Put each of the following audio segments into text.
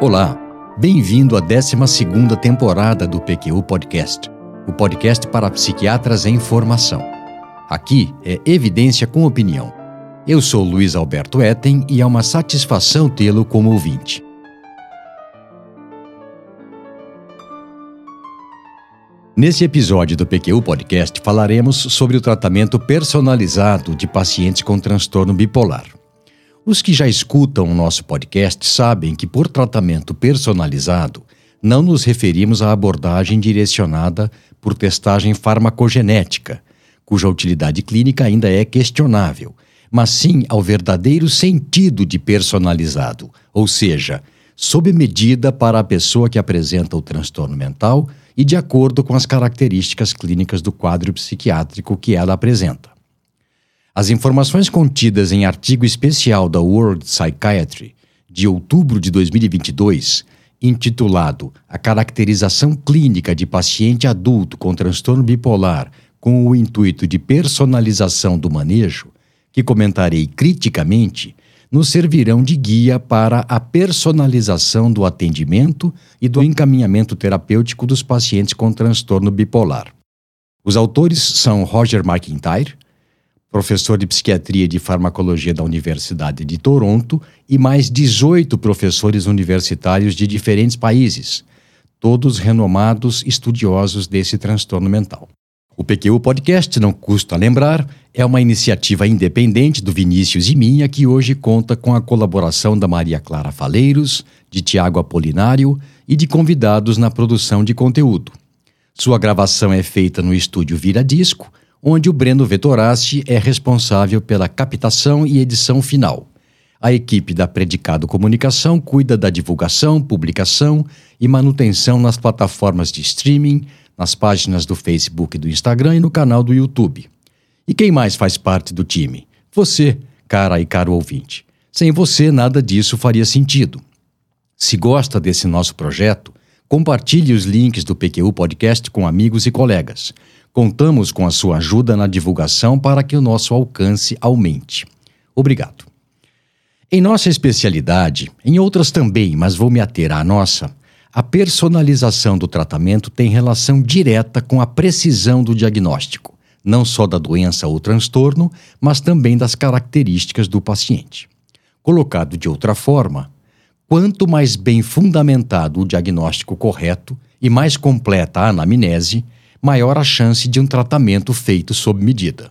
Olá, bem-vindo à 12 temporada do PQU Podcast, o podcast para psiquiatras em formação. Aqui é evidência com opinião. Eu sou Luiz Alberto Etten e é uma satisfação tê-lo como ouvinte. Nesse episódio do PQU Podcast falaremos sobre o tratamento personalizado de pacientes com transtorno bipolar. Os que já escutam o nosso podcast sabem que, por tratamento personalizado, não nos referimos à abordagem direcionada por testagem farmacogenética, cuja utilidade clínica ainda é questionável, mas sim ao verdadeiro sentido de personalizado, ou seja, sob medida para a pessoa que apresenta o transtorno mental e de acordo com as características clínicas do quadro psiquiátrico que ela apresenta. As informações contidas em artigo especial da World Psychiatry de outubro de 2022, intitulado A Caracterização Clínica de Paciente Adulto com Transtorno Bipolar com o intuito de personalização do manejo, que comentarei criticamente, nos servirão de guia para a personalização do atendimento e do encaminhamento terapêutico dos pacientes com transtorno bipolar. Os autores são Roger McIntyre, professor de psiquiatria e de farmacologia da Universidade de Toronto, e mais 18 professores universitários de diferentes países, todos renomados estudiosos desse transtorno mental. O PQU Podcast, não custa lembrar, é uma iniciativa independente do Vinícius e minha que hoje conta com a colaboração da Maria Clara Faleiros, de Tiago Apolinário e de convidados na produção de conteúdo. Sua gravação é feita no estúdio Vira Disco onde o Breno Vettorassi é responsável pela captação e edição final. A equipe da Predicado Comunicação cuida da divulgação, publicação e manutenção nas plataformas de streaming, nas páginas do Facebook e do Instagram e no canal do YouTube. E quem mais faz parte do time? Você, cara e caro ouvinte. Sem você, nada disso faria sentido. Se gosta desse nosso projeto, compartilhe os links do PQU Podcast com amigos e colegas. Contamos com a sua ajuda na divulgação para que o nosso alcance aumente. Obrigado. Em nossa especialidade, em outras também, mas vou me ater à nossa, a personalização do tratamento tem relação direta com a precisão do diagnóstico, não só da doença ou transtorno, mas também das características do paciente. Colocado de outra forma, quanto mais bem fundamentado o diagnóstico correto e mais completa a anamnese, maior a chance de um tratamento feito sob medida.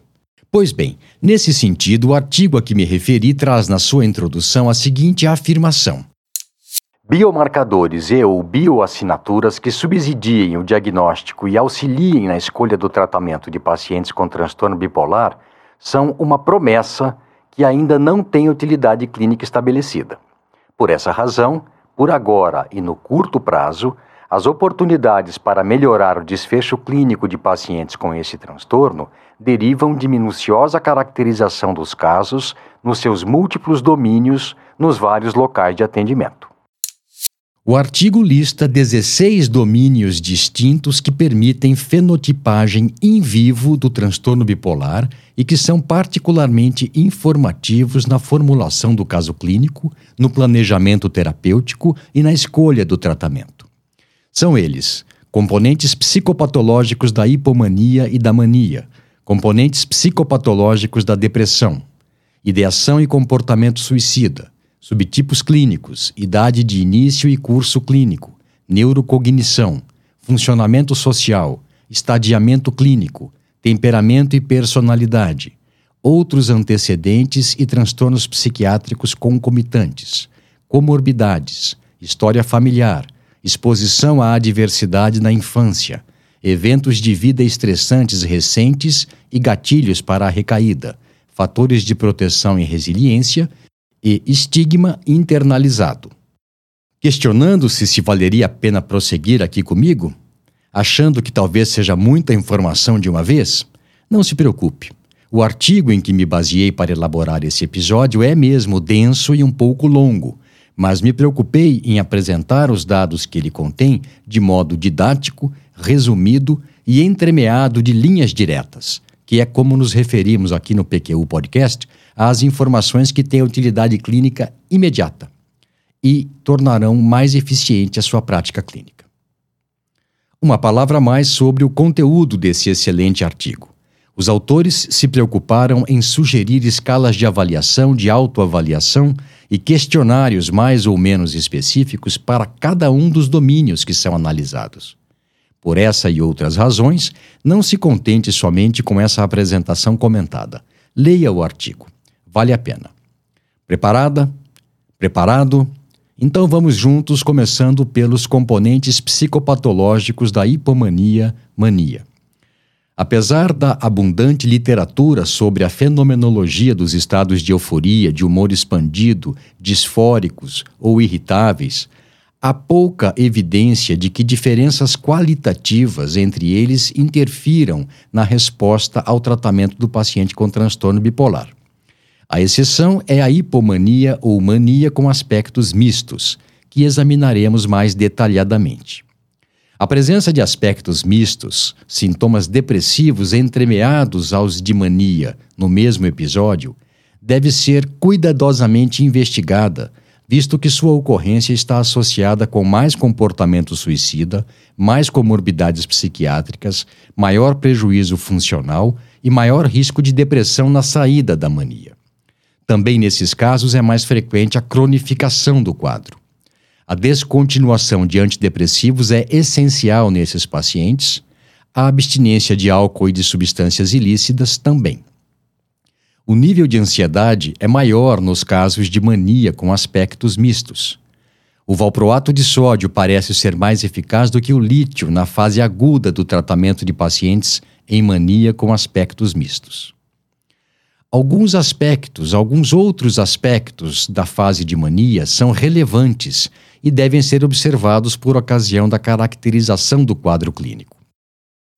Pois bem, nesse sentido, o artigo a que me referi traz na sua introdução a seguinte afirmação: Biomarcadores e ou bioassinaturas que subsidiem o diagnóstico e auxiliem na escolha do tratamento de pacientes com transtorno bipolar são uma promessa que ainda não tem utilidade clínica estabelecida. Por essa razão, por agora e no curto prazo, as oportunidades para melhorar o desfecho clínico de pacientes com esse transtorno derivam de minuciosa caracterização dos casos nos seus múltiplos domínios nos vários locais de atendimento. O artigo lista 16 domínios distintos que permitem fenotipagem in vivo do transtorno bipolar e que são particularmente informativos na formulação do caso clínico, no planejamento terapêutico e na escolha do tratamento. São eles: componentes psicopatológicos da hipomania e da mania, componentes psicopatológicos da depressão, ideação e comportamento suicida, subtipos clínicos, idade de início e curso clínico, neurocognição, funcionamento social, estadiamento clínico, temperamento e personalidade, outros antecedentes e transtornos psiquiátricos concomitantes, comorbidades, história familiar exposição à adversidade na infância, eventos de vida estressantes recentes e gatilhos para a recaída, fatores de proteção e resiliência e estigma internalizado. Questionando-se se valeria a pena prosseguir aqui comigo, achando que talvez seja muita informação de uma vez, não se preocupe. O artigo em que me baseei para elaborar esse episódio é mesmo denso e um pouco longo, mas me preocupei em apresentar os dados que ele contém de modo didático, resumido e entremeado de linhas diretas, que é como nos referimos aqui no PQU Podcast às informações que têm utilidade clínica imediata. e tornarão mais eficiente a sua prática clínica. Uma palavra mais sobre o conteúdo desse excelente artigo. Os autores se preocuparam em sugerir escalas de avaliação, de autoavaliação e questionários mais ou menos específicos para cada um dos domínios que são analisados. Por essa e outras razões, não se contente somente com essa apresentação comentada. Leia o artigo. Vale a pena. Preparada? Preparado? Então vamos juntos, começando pelos componentes psicopatológicos da hipomania mania. Apesar da abundante literatura sobre a fenomenologia dos estados de euforia, de humor expandido, disfóricos ou irritáveis, há pouca evidência de que diferenças qualitativas entre eles interfiram na resposta ao tratamento do paciente com transtorno bipolar. A exceção é a hipomania ou mania com aspectos mistos, que examinaremos mais detalhadamente. A presença de aspectos mistos, sintomas depressivos entremeados aos de mania no mesmo episódio, deve ser cuidadosamente investigada, visto que sua ocorrência está associada com mais comportamento suicida, mais comorbidades psiquiátricas, maior prejuízo funcional e maior risco de depressão na saída da mania. Também nesses casos é mais frequente a cronificação do quadro. A descontinuação de antidepressivos é essencial nesses pacientes, a abstinência de álcool e de substâncias ilícitas também. O nível de ansiedade é maior nos casos de mania com aspectos mistos. O valproato de sódio parece ser mais eficaz do que o lítio na fase aguda do tratamento de pacientes em mania com aspectos mistos. Alguns aspectos, alguns outros aspectos da fase de mania são relevantes e devem ser observados por ocasião da caracterização do quadro clínico.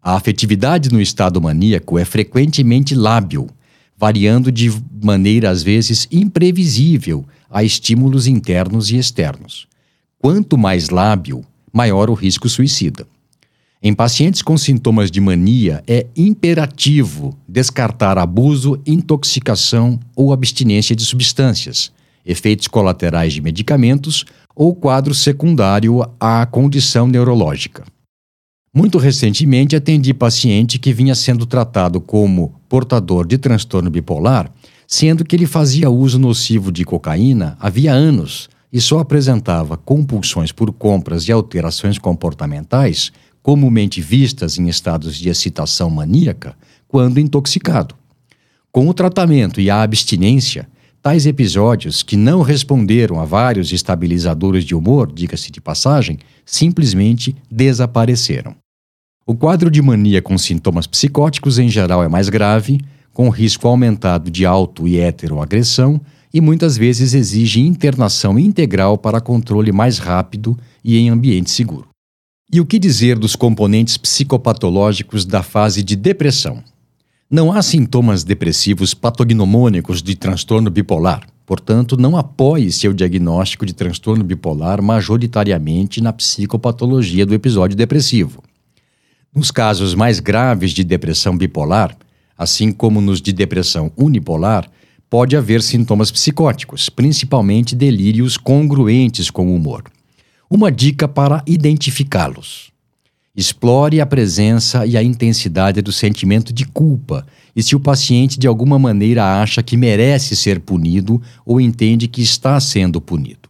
A afetividade no estado maníaco é frequentemente lábil, variando de maneira às vezes imprevisível a estímulos internos e externos. Quanto mais lábil, maior o risco suicida. Em pacientes com sintomas de mania, é imperativo descartar abuso, intoxicação ou abstinência de substâncias, efeitos colaterais de medicamentos ou quadro secundário à condição neurológica. Muito recentemente atendi paciente que vinha sendo tratado como portador de transtorno bipolar, sendo que ele fazia uso nocivo de cocaína havia anos e só apresentava compulsões por compras e alterações comportamentais, comumente vistas em estados de excitação maníaca, quando intoxicado. Com o tratamento e a abstinência, Tais episódios, que não responderam a vários estabilizadores de humor, diga-se de passagem, simplesmente desapareceram. O quadro de mania com sintomas psicóticos em geral é mais grave, com risco aumentado de auto e heteroagressão e muitas vezes exige internação integral para controle mais rápido e em ambiente seguro. E o que dizer dos componentes psicopatológicos da fase de depressão? Não há sintomas depressivos patognomônicos de transtorno bipolar. Portanto, não apoie seu diagnóstico de transtorno bipolar majoritariamente na psicopatologia do episódio depressivo. Nos casos mais graves de depressão bipolar, assim como nos de depressão unipolar, pode haver sintomas psicóticos, principalmente delírios congruentes com o humor. Uma dica para identificá-los. Explore a presença e a intensidade do sentimento de culpa e se o paciente de alguma maneira acha que merece ser punido ou entende que está sendo punido.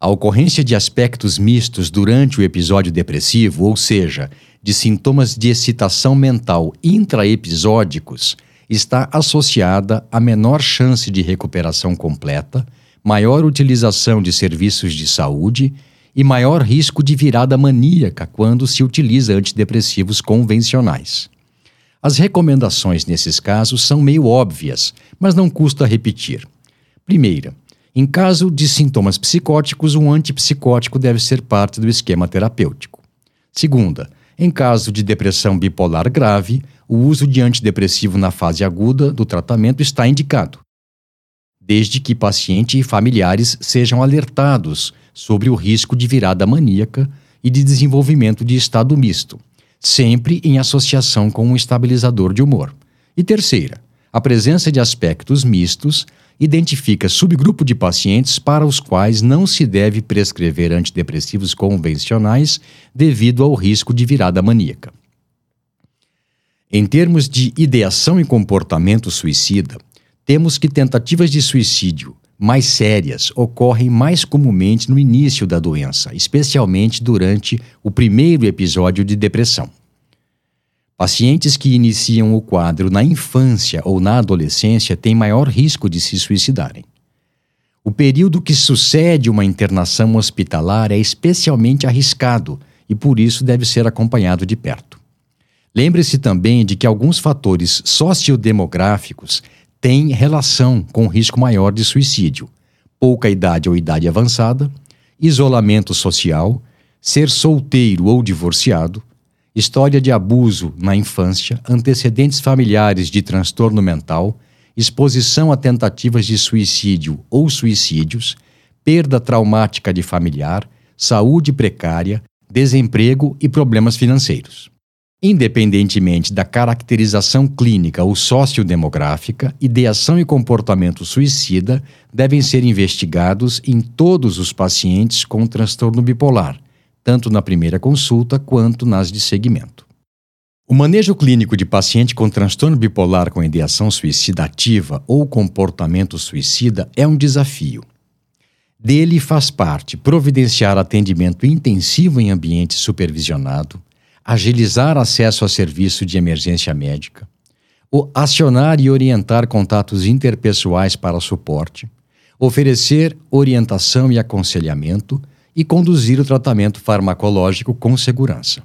A ocorrência de aspectos mistos durante o episódio depressivo, ou seja, de sintomas de excitação mental intraepisódicos, está associada a menor chance de recuperação completa, maior utilização de serviços de saúde e maior risco de virada maníaca quando se utiliza antidepressivos convencionais. As recomendações nesses casos são meio óbvias, mas não custa repetir. Primeira, em caso de sintomas psicóticos, um antipsicótico deve ser parte do esquema terapêutico. Segunda, em caso de depressão bipolar grave, o uso de antidepressivo na fase aguda do tratamento está indicado, desde que paciente e familiares sejam alertados sobre o risco de virada maníaca e de desenvolvimento de estado misto, sempre em associação com um estabilizador de humor. E terceira, a presença de aspectos mistos identifica subgrupo de pacientes para os quais não se deve prescrever antidepressivos convencionais devido ao risco de virada maníaca. Em termos de ideação e comportamento suicida, temos que tentativas de suicídio mais sérias ocorrem mais comumente no início da doença, especialmente durante o primeiro episódio de depressão. Pacientes que iniciam o quadro na infância ou na adolescência têm maior risco de se suicidarem. O período que sucede uma internação hospitalar é especialmente arriscado e por isso deve ser acompanhado de perto. Lembre-se também de que alguns fatores sociodemográficos têm relação com risco maior de suicídio: pouca idade ou idade avançada, isolamento social, ser solteiro ou divorciado, história de abuso na infância, antecedentes familiares de transtorno mental, exposição a tentativas de suicídio ou suicídios, perda traumática de familiar, saúde precária, desemprego e problemas financeiros. Independentemente da caracterização clínica ou sociodemográfica, ideação e comportamento suicida devem ser investigados em todos os pacientes com transtorno bipolar, tanto na primeira consulta quanto nas de seguimento. O manejo clínico de paciente com transtorno bipolar com ideação suicida ativa ou comportamento suicida é um desafio. Dele faz parte providenciar atendimento intensivo em ambiente supervisionado, agilizar acesso a serviço de emergência médica, o acionar e orientar contatos interpessoais para suporte, oferecer orientação e aconselhamento e conduzir o tratamento farmacológico com segurança.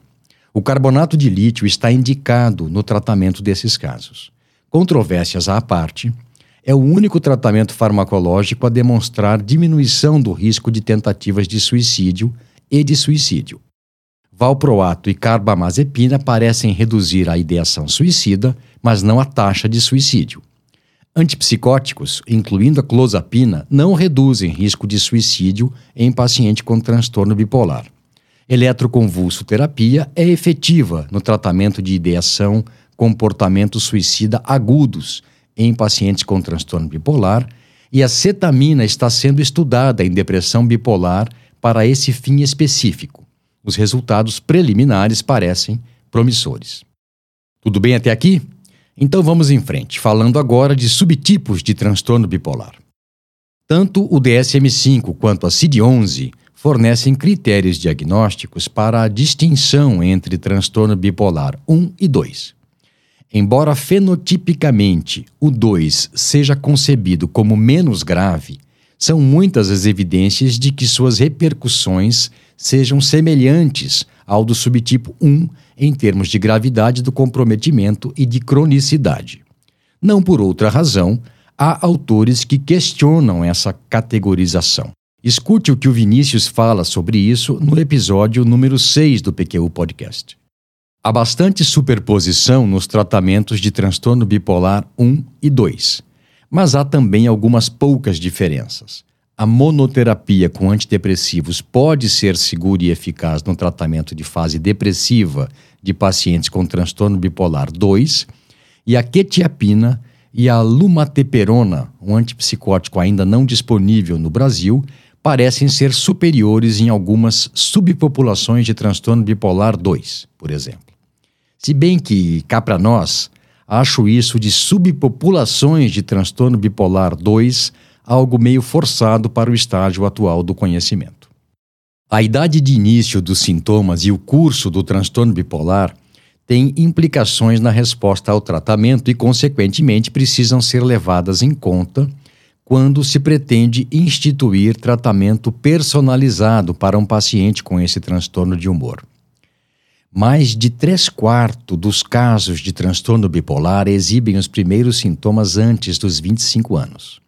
O carbonato de lítio está indicado no tratamento desses casos. Controvérsias à parte, é o único tratamento farmacológico a demonstrar diminuição do risco de tentativas de suicídio e de suicídio valproato e carbamazepina parecem reduzir a ideação suicida, mas não a taxa de suicídio. Antipsicóticos, incluindo a clozapina, não reduzem risco de suicídio em paciente com transtorno bipolar. Eletroconvulsoterapia é efetiva no tratamento de ideação, comportamento suicida agudos em pacientes com transtorno bipolar e a cetamina está sendo estudada em depressão bipolar para esse fim específico. Os resultados preliminares parecem promissores. Tudo bem até aqui? Então vamos em frente, falando agora de subtipos de transtorno bipolar. Tanto o DSM-5 quanto a CID-11 fornecem critérios diagnósticos para a distinção entre transtorno bipolar 1 e 2. Embora fenotipicamente o 2 seja concebido como menos grave, são muitas as evidências de que suas repercussões sejam semelhantes ao do subtipo 1 em termos de gravidade do comprometimento e de cronicidade. Não por outra razão, há autores que questionam essa categorização. Escute o que o Vinícius fala sobre isso no episódio número 6 do PQU Podcast. Há bastante superposição nos tratamentos de transtorno bipolar 1 e 2, mas há também algumas poucas diferenças. A monoterapia com antidepressivos pode ser segura e eficaz no tratamento de fase depressiva de pacientes com transtorno bipolar 2, e a quetiapina e a lumateperona, um antipsicótico ainda não disponível no Brasil, parecem ser superiores em algumas subpopulações de transtorno bipolar 2, por exemplo. Se bem que, cá para nós, acho isso de subpopulações de transtorno bipolar 2 algo meio forçado para o estágio atual do conhecimento. A idade de início dos sintomas e o curso do transtorno bipolar têm implicações na resposta ao tratamento e, consequentemente, precisam ser levadas em conta quando se pretende instituir tratamento personalizado para um paciente com esse transtorno de humor. Mais de três quartos dos casos de transtorno bipolar exibem os primeiros sintomas antes dos 25 anos.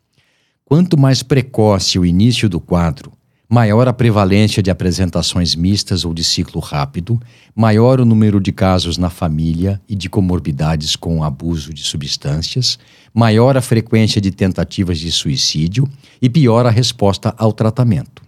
Quanto mais precoce o início do quadro, maior a prevalência de apresentações mistas ou de ciclo rápido, maior o número de casos na família e de comorbidades com abuso de substâncias, maior a frequência de tentativas de suicídio e pior a resposta ao tratamento.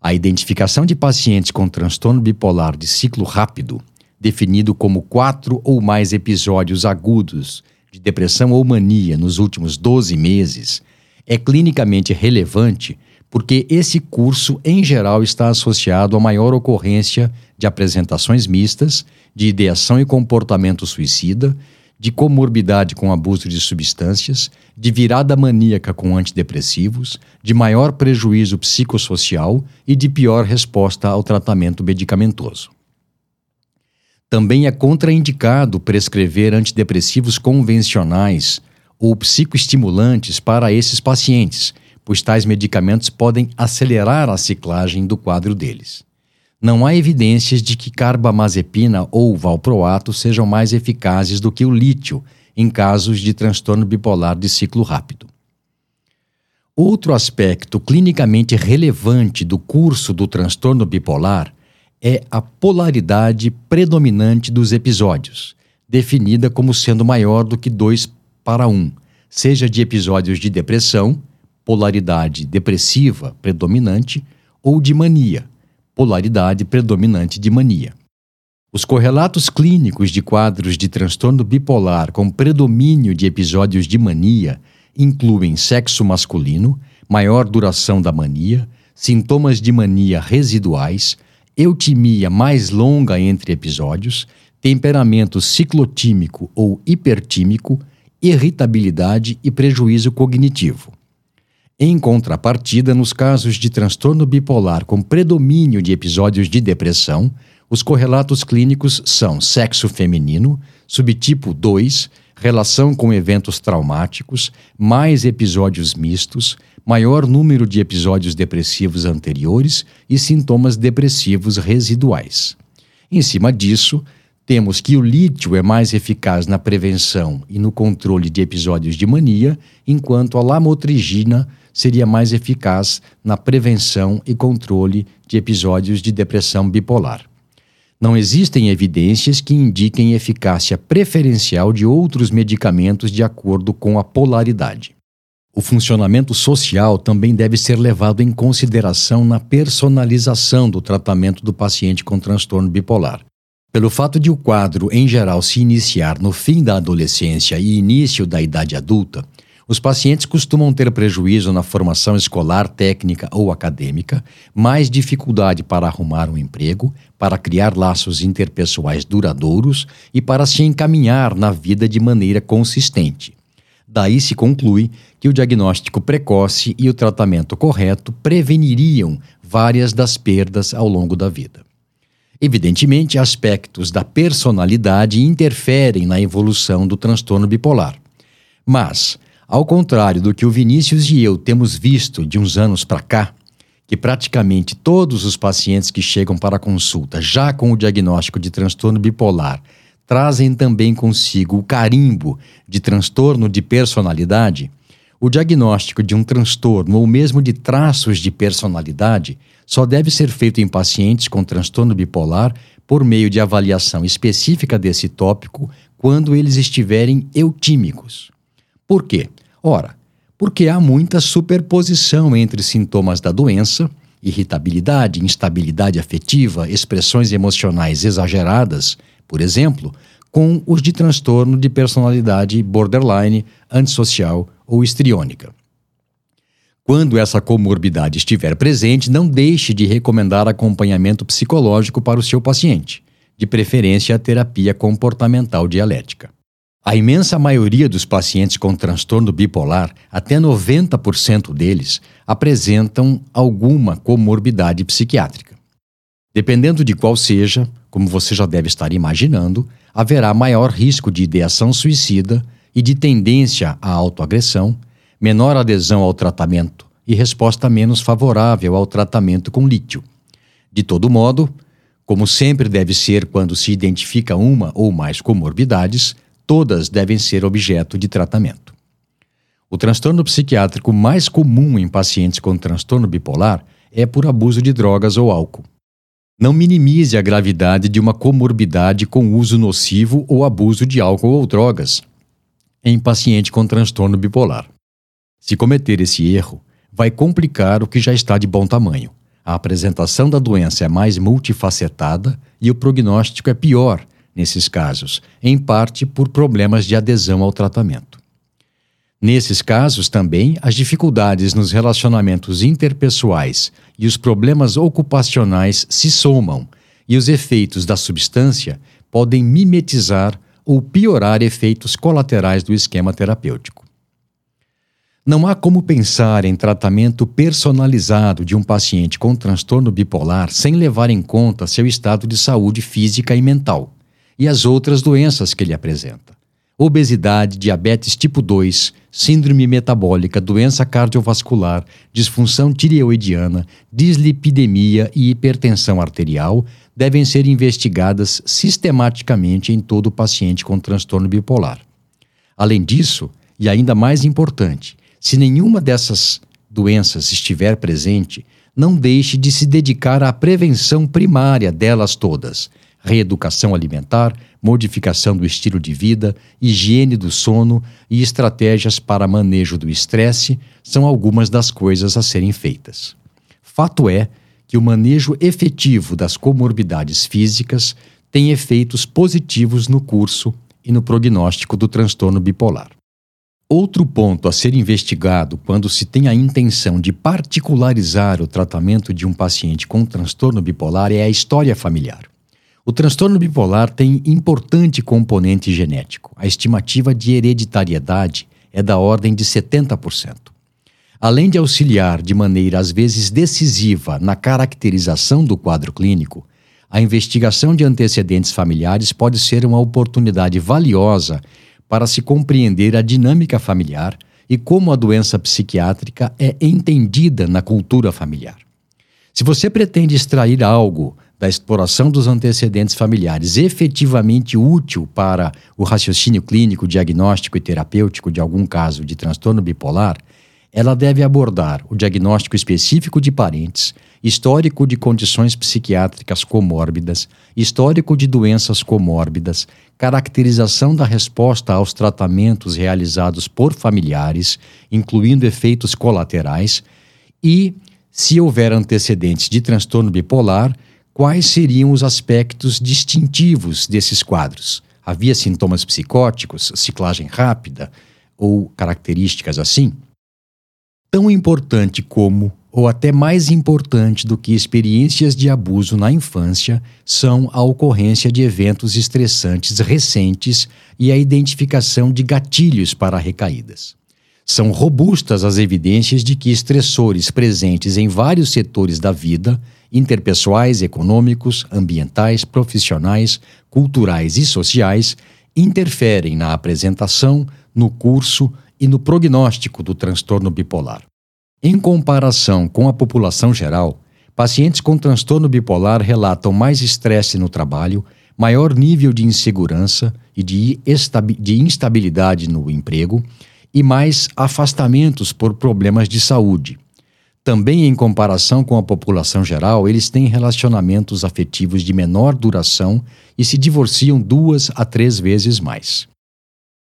A identificação de pacientes com transtorno bipolar de ciclo rápido, definido como quatro ou mais episódios agudos de depressão ou mania nos últimos 12 meses, É clinicamente relevante porque esse curso, em geral, está associado a maior ocorrência de apresentações mistas, de ideação e comportamento suicida, de comorbidade com abuso de substâncias, de virada maníaca com antidepressivos, de maior prejuízo psicossocial e de pior resposta ao tratamento medicamentoso. Também é contraindicado prescrever antidepressivos convencionais ou psicoestimulantes para esses pacientes, pois tais medicamentos podem acelerar a ciclagem do quadro deles não há evidências de que carbamazepina ou valproato sejam mais eficazes do que o lítio em casos de transtorno bipolar de ciclo rápido. Outro aspecto clinicamente relevante do curso do transtorno bipolar é a polaridade predominante dos episódios, definida como sendo maior do que 2 para 1, um, seja de episódios de depressão, polaridade depressiva predominante, ou de mania, polaridade predominante de mania. Os correlatos clínicos de quadros de transtorno bipolar com predomínio de episódios de mania incluem sexo masculino, maior duração da mania, sintomas de mania residuais, eutimia mais longa entre episódios, temperamento ciclotímico ou hipertímico, irritabilidade e prejuízo cognitivo. Em contrapartida, nos casos de transtorno bipolar com predomínio de episódios de depressão, os correlatos clínicos são sexo feminino, subtipo 2, relação com eventos traumáticos, mais episódios mistos, maior número de episódios depressivos anteriores e sintomas depressivos residuais. Em cima disso, temos que o lítio é mais eficaz na prevenção e no controle de episódios de mania, enquanto a lamotrigina seria mais eficaz na prevenção e controle de episódios de depressão bipolar. Não existem evidências que indiquem eficácia preferencial de outros medicamentos de acordo com a polaridade. O funcionamento social também deve ser levado em consideração na personalização do tratamento do paciente com transtorno bipolar. Pelo fato de o quadro, em geral, se iniciar no fim da adolescência e início da idade adulta, os pacientes costumam ter prejuízo na formação escolar, técnica ou acadêmica, mais dificuldade para arrumar um emprego, para criar laços interpessoais duradouros e para se encaminhar na vida de maneira consistente. Daí se conclui que o diagnóstico precoce e o tratamento correto preveniriam várias das perdas ao longo da vida. Evidentemente, aspectos da personalidade interferem na evolução do transtorno bipolar. Mas, ao contrário do que o Vinícius e eu temos visto de uns anos para cá, que praticamente todos os pacientes que chegam para a consulta já com o diagnóstico de transtorno bipolar trazem também consigo o carimbo de transtorno de personalidade, o diagnóstico de um transtorno ou mesmo de traços de personalidade só deve ser feito em pacientes com transtorno bipolar por meio de avaliação específica desse tópico quando eles estiverem eutímicos. Por quê? Ora, porque há muita superposição entre sintomas da doença, irritabilidade, instabilidade afetiva, expressões emocionais exageradas, por exemplo, com os de transtorno de personalidade borderline, antissocial ou histriônica. Quando essa comorbidade estiver presente, não deixe de recomendar acompanhamento psicológico para o seu paciente, de preferência a terapia comportamental dialética. A imensa maioria dos pacientes com transtorno bipolar, até 90% deles, apresentam alguma comorbidade psiquiátrica. Dependendo de qual seja, como você já deve estar imaginando, haverá maior risco de ideação suicida e de tendência à autoagressão, menor adesão ao tratamento e resposta menos favorável ao tratamento com lítio. De todo modo, como sempre deve ser quando se identifica uma ou mais comorbidades, todas devem ser objeto de tratamento. O transtorno psiquiátrico mais comum em pacientes com transtorno bipolar é por abuso de drogas ou álcool. Não minimize a gravidade de uma comorbidade com uso nocivo ou abuso de álcool ou drogas em paciente com transtorno bipolar. Se cometer esse erro, vai complicar o que já está de bom tamanho. A apresentação da doença é mais multifacetada e o prognóstico é pior nesses casos, em parte por problemas de adesão ao tratamento. Nesses casos também, as dificuldades nos relacionamentos interpessoais e os problemas ocupacionais se somam, e os efeitos da substância podem mimetizar ou piorar efeitos colaterais do esquema terapêutico. Não há como pensar em tratamento personalizado de um paciente com transtorno bipolar sem levar em conta seu estado de saúde física e mental e as outras doenças que ele apresenta. Obesidade, diabetes tipo 2, síndrome metabólica, doença cardiovascular, disfunção tireoidiana, dislipidemia e hipertensão arterial devem ser investigadas sistematicamente em todo paciente com transtorno bipolar. Além disso, e ainda mais importante, se nenhuma dessas doenças estiver presente, não deixe de se dedicar à prevenção primária delas todas: reeducação alimentar, modificação do estilo de vida, higiene do sono e estratégias para manejo do estresse são algumas das coisas a serem feitas. Fato é que o manejo efetivo das comorbidades físicas tem efeitos positivos no curso e no prognóstico do transtorno bipolar. Outro ponto a ser investigado quando se tem a intenção de particularizar o tratamento de um paciente com transtorno bipolar é a história familiar. O transtorno bipolar tem importante componente genético. A estimativa de hereditariedade é da ordem de 70%. Além de auxiliar de maneira às vezes decisiva na caracterização do quadro clínico, a investigação de antecedentes familiares pode ser uma oportunidade valiosa para se compreender a dinâmica familiar e como a doença psiquiátrica é entendida na cultura familiar. Se você pretende extrair algo da exploração dos antecedentes familiares efetivamente útil para o raciocínio clínico, diagnóstico e terapêutico de algum caso de transtorno bipolar, ela deve abordar o diagnóstico específico de parentes, histórico de condições psiquiátricas comórbidas, histórico de doenças comórbidas, caracterização da resposta aos tratamentos realizados por familiares, incluindo efeitos colaterais, e, se houver antecedentes de transtorno bipolar, quais seriam os aspectos distintivos desses quadros? Havia sintomas psicóticos, ciclagem rápida ou características assim? Tão importante como, ou até mais importante do que experiências de abuso na infância, são a ocorrência de eventos estressantes recentes e a identificação de gatilhos para recaídas. São robustas as evidências de que estressores presentes em vários setores da vida, interpessoais, econômicos, ambientais, profissionais, culturais e sociais, interferem na apresentação, no curso e no prognóstico do transtorno bipolar. Em comparação com a população geral, pacientes com transtorno bipolar relatam mais estresse no trabalho, maior nível de insegurança e de, de instabilidade no emprego e mais afastamentos por problemas de saúde. Também, em comparação com a população geral, eles têm relacionamentos afetivos de menor duração e se divorciam duas a três vezes mais.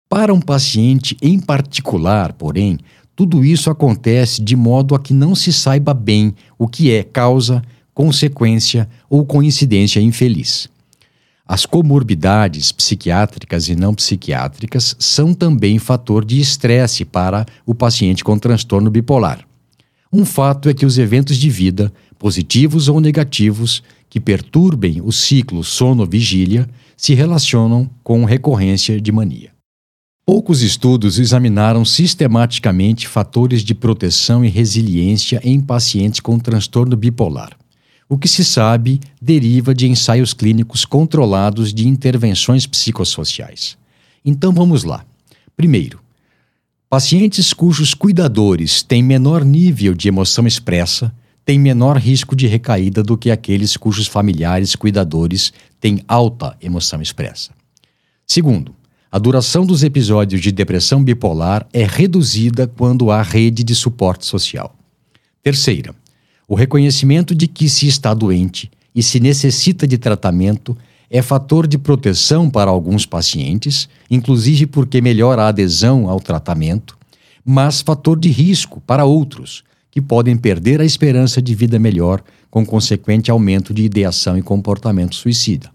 Para um paciente em particular, porém, tudo isso acontece de modo a que não se saiba bem o que é causa, consequência ou coincidência infeliz. As comorbidades psiquiátricas e não psiquiátricas são também fator de estresse para o paciente com transtorno bipolar. Um fato é que os eventos de vida, positivos ou negativos, que perturbem o ciclo sono-vigília, se relacionam com recorrência de mania. Poucos estudos examinaram sistematicamente fatores de proteção e resiliência em pacientes com transtorno bipolar. O que se sabe deriva de ensaios clínicos controlados de intervenções psicossociais. Então vamos lá. Primeiro, pacientes cujos cuidadores têm menor nível de emoção expressa têm menor risco de recaída do que aqueles cujos familiares cuidadores têm alta emoção expressa. Segundo, a duração dos episódios de depressão bipolar é reduzida quando há rede de suporte social. Terceira, o reconhecimento de que se está doente e se necessita de tratamento é fator de proteção para alguns pacientes, inclusive porque melhora a adesão ao tratamento, mas fator de risco para outros, que podem perder a esperança de vida melhor com consequente aumento de ideação e comportamento suicida.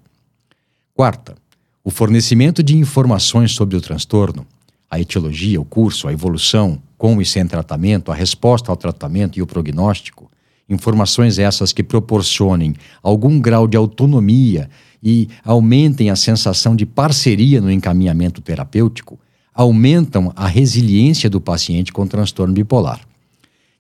Quarta, o fornecimento de informações sobre o transtorno, a etiologia, o curso, a evolução, com e sem tratamento, a resposta ao tratamento e o prognóstico, informações essas que proporcionem algum grau de autonomia e aumentem a sensação de parceria no encaminhamento terapêutico, aumentam a resiliência do paciente com transtorno bipolar.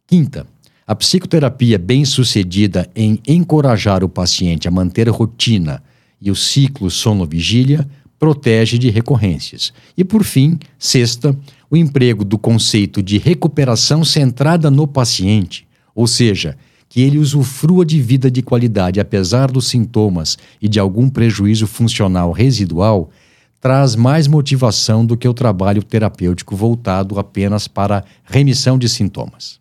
Quinta, a psicoterapia bem-sucedida em encorajar o paciente a manter rotina e o ciclo sono-vigília protege de recorrências. E por fim, sexta, o emprego do conceito de recuperação centrada no paciente, ou seja, que ele usufrua de vida de qualidade apesar dos sintomas e de algum prejuízo funcional residual, traz mais motivação do que o trabalho terapêutico voltado apenas para remissão de sintomas.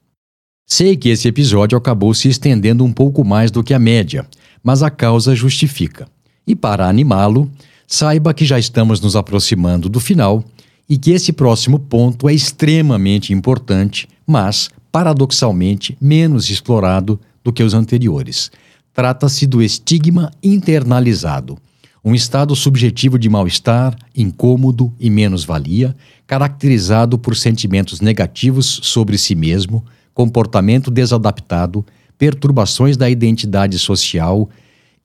Sei que esse episódio acabou se estendendo um pouco mais do que a média, mas a causa justifica. E para animá-lo, saiba que já estamos nos aproximando do final e que esse próximo ponto é extremamente importante, mas, paradoxalmente, menos explorado do que os anteriores. Trata-se do estigma internalizado, um estado subjetivo de mal-estar, incômodo e menos-valia, caracterizado por sentimentos negativos sobre si mesmo, comportamento desadaptado, perturbações da identidade social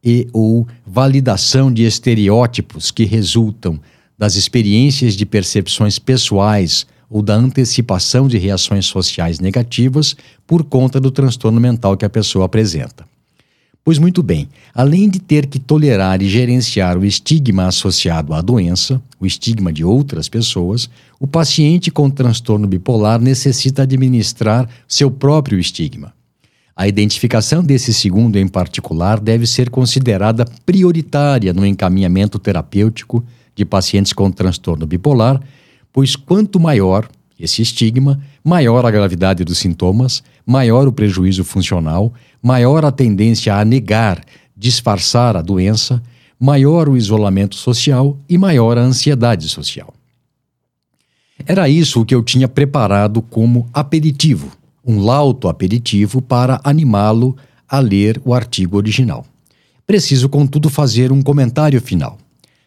e ou validação de estereótipos que resultam das experiências de percepções pessoais ou da antecipação de reações sociais negativas por conta do transtorno mental que a pessoa apresenta. Pois muito bem, além de ter que tolerar e gerenciar o estigma associado à doença, o estigma de outras pessoas, o paciente com transtorno bipolar necessita administrar seu próprio estigma. A identificação desse segundo em particular deve ser considerada prioritária no encaminhamento terapêutico de pacientes com transtorno bipolar, pois quanto maior esse estigma, maior a gravidade dos sintomas, maior o prejuízo funcional, maior a tendência a negar, disfarçar a doença, maior o isolamento social e maior a ansiedade social. Era isso o que eu tinha preparado como aperitivo um lauto aperitivo para animá-lo a ler o artigo original. Preciso, contudo, fazer um comentário final,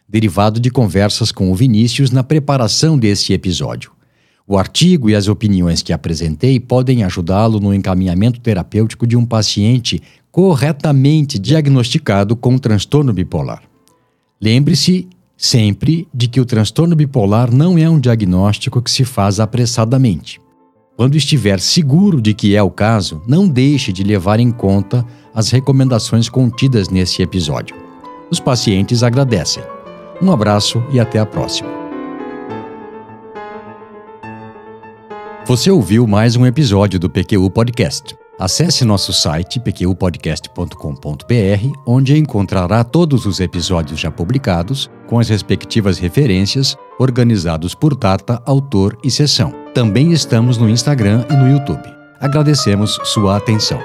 derivado de conversas com o Vinícius na preparação desse episódio. O artigo e as opiniões que apresentei podem ajudá-lo no encaminhamento terapêutico de um paciente corretamente diagnosticado com transtorno bipolar. Lembre-se sempre de que o transtorno bipolar não é um diagnóstico que se faz apressadamente. Quando estiver seguro de que é o caso, não deixe de levar em conta as recomendações contidas nesse episódio. Os pacientes agradecem. Um abraço e até a próxima. Você ouviu mais um episódio do PQU Podcast. Acesse nosso site pqpodcast.com.br, onde encontrará todos os episódios já publicados, com as respectivas referências, organizados por data, autor e sessão. Também estamos no Instagram e no YouTube. Agradecemos sua atenção.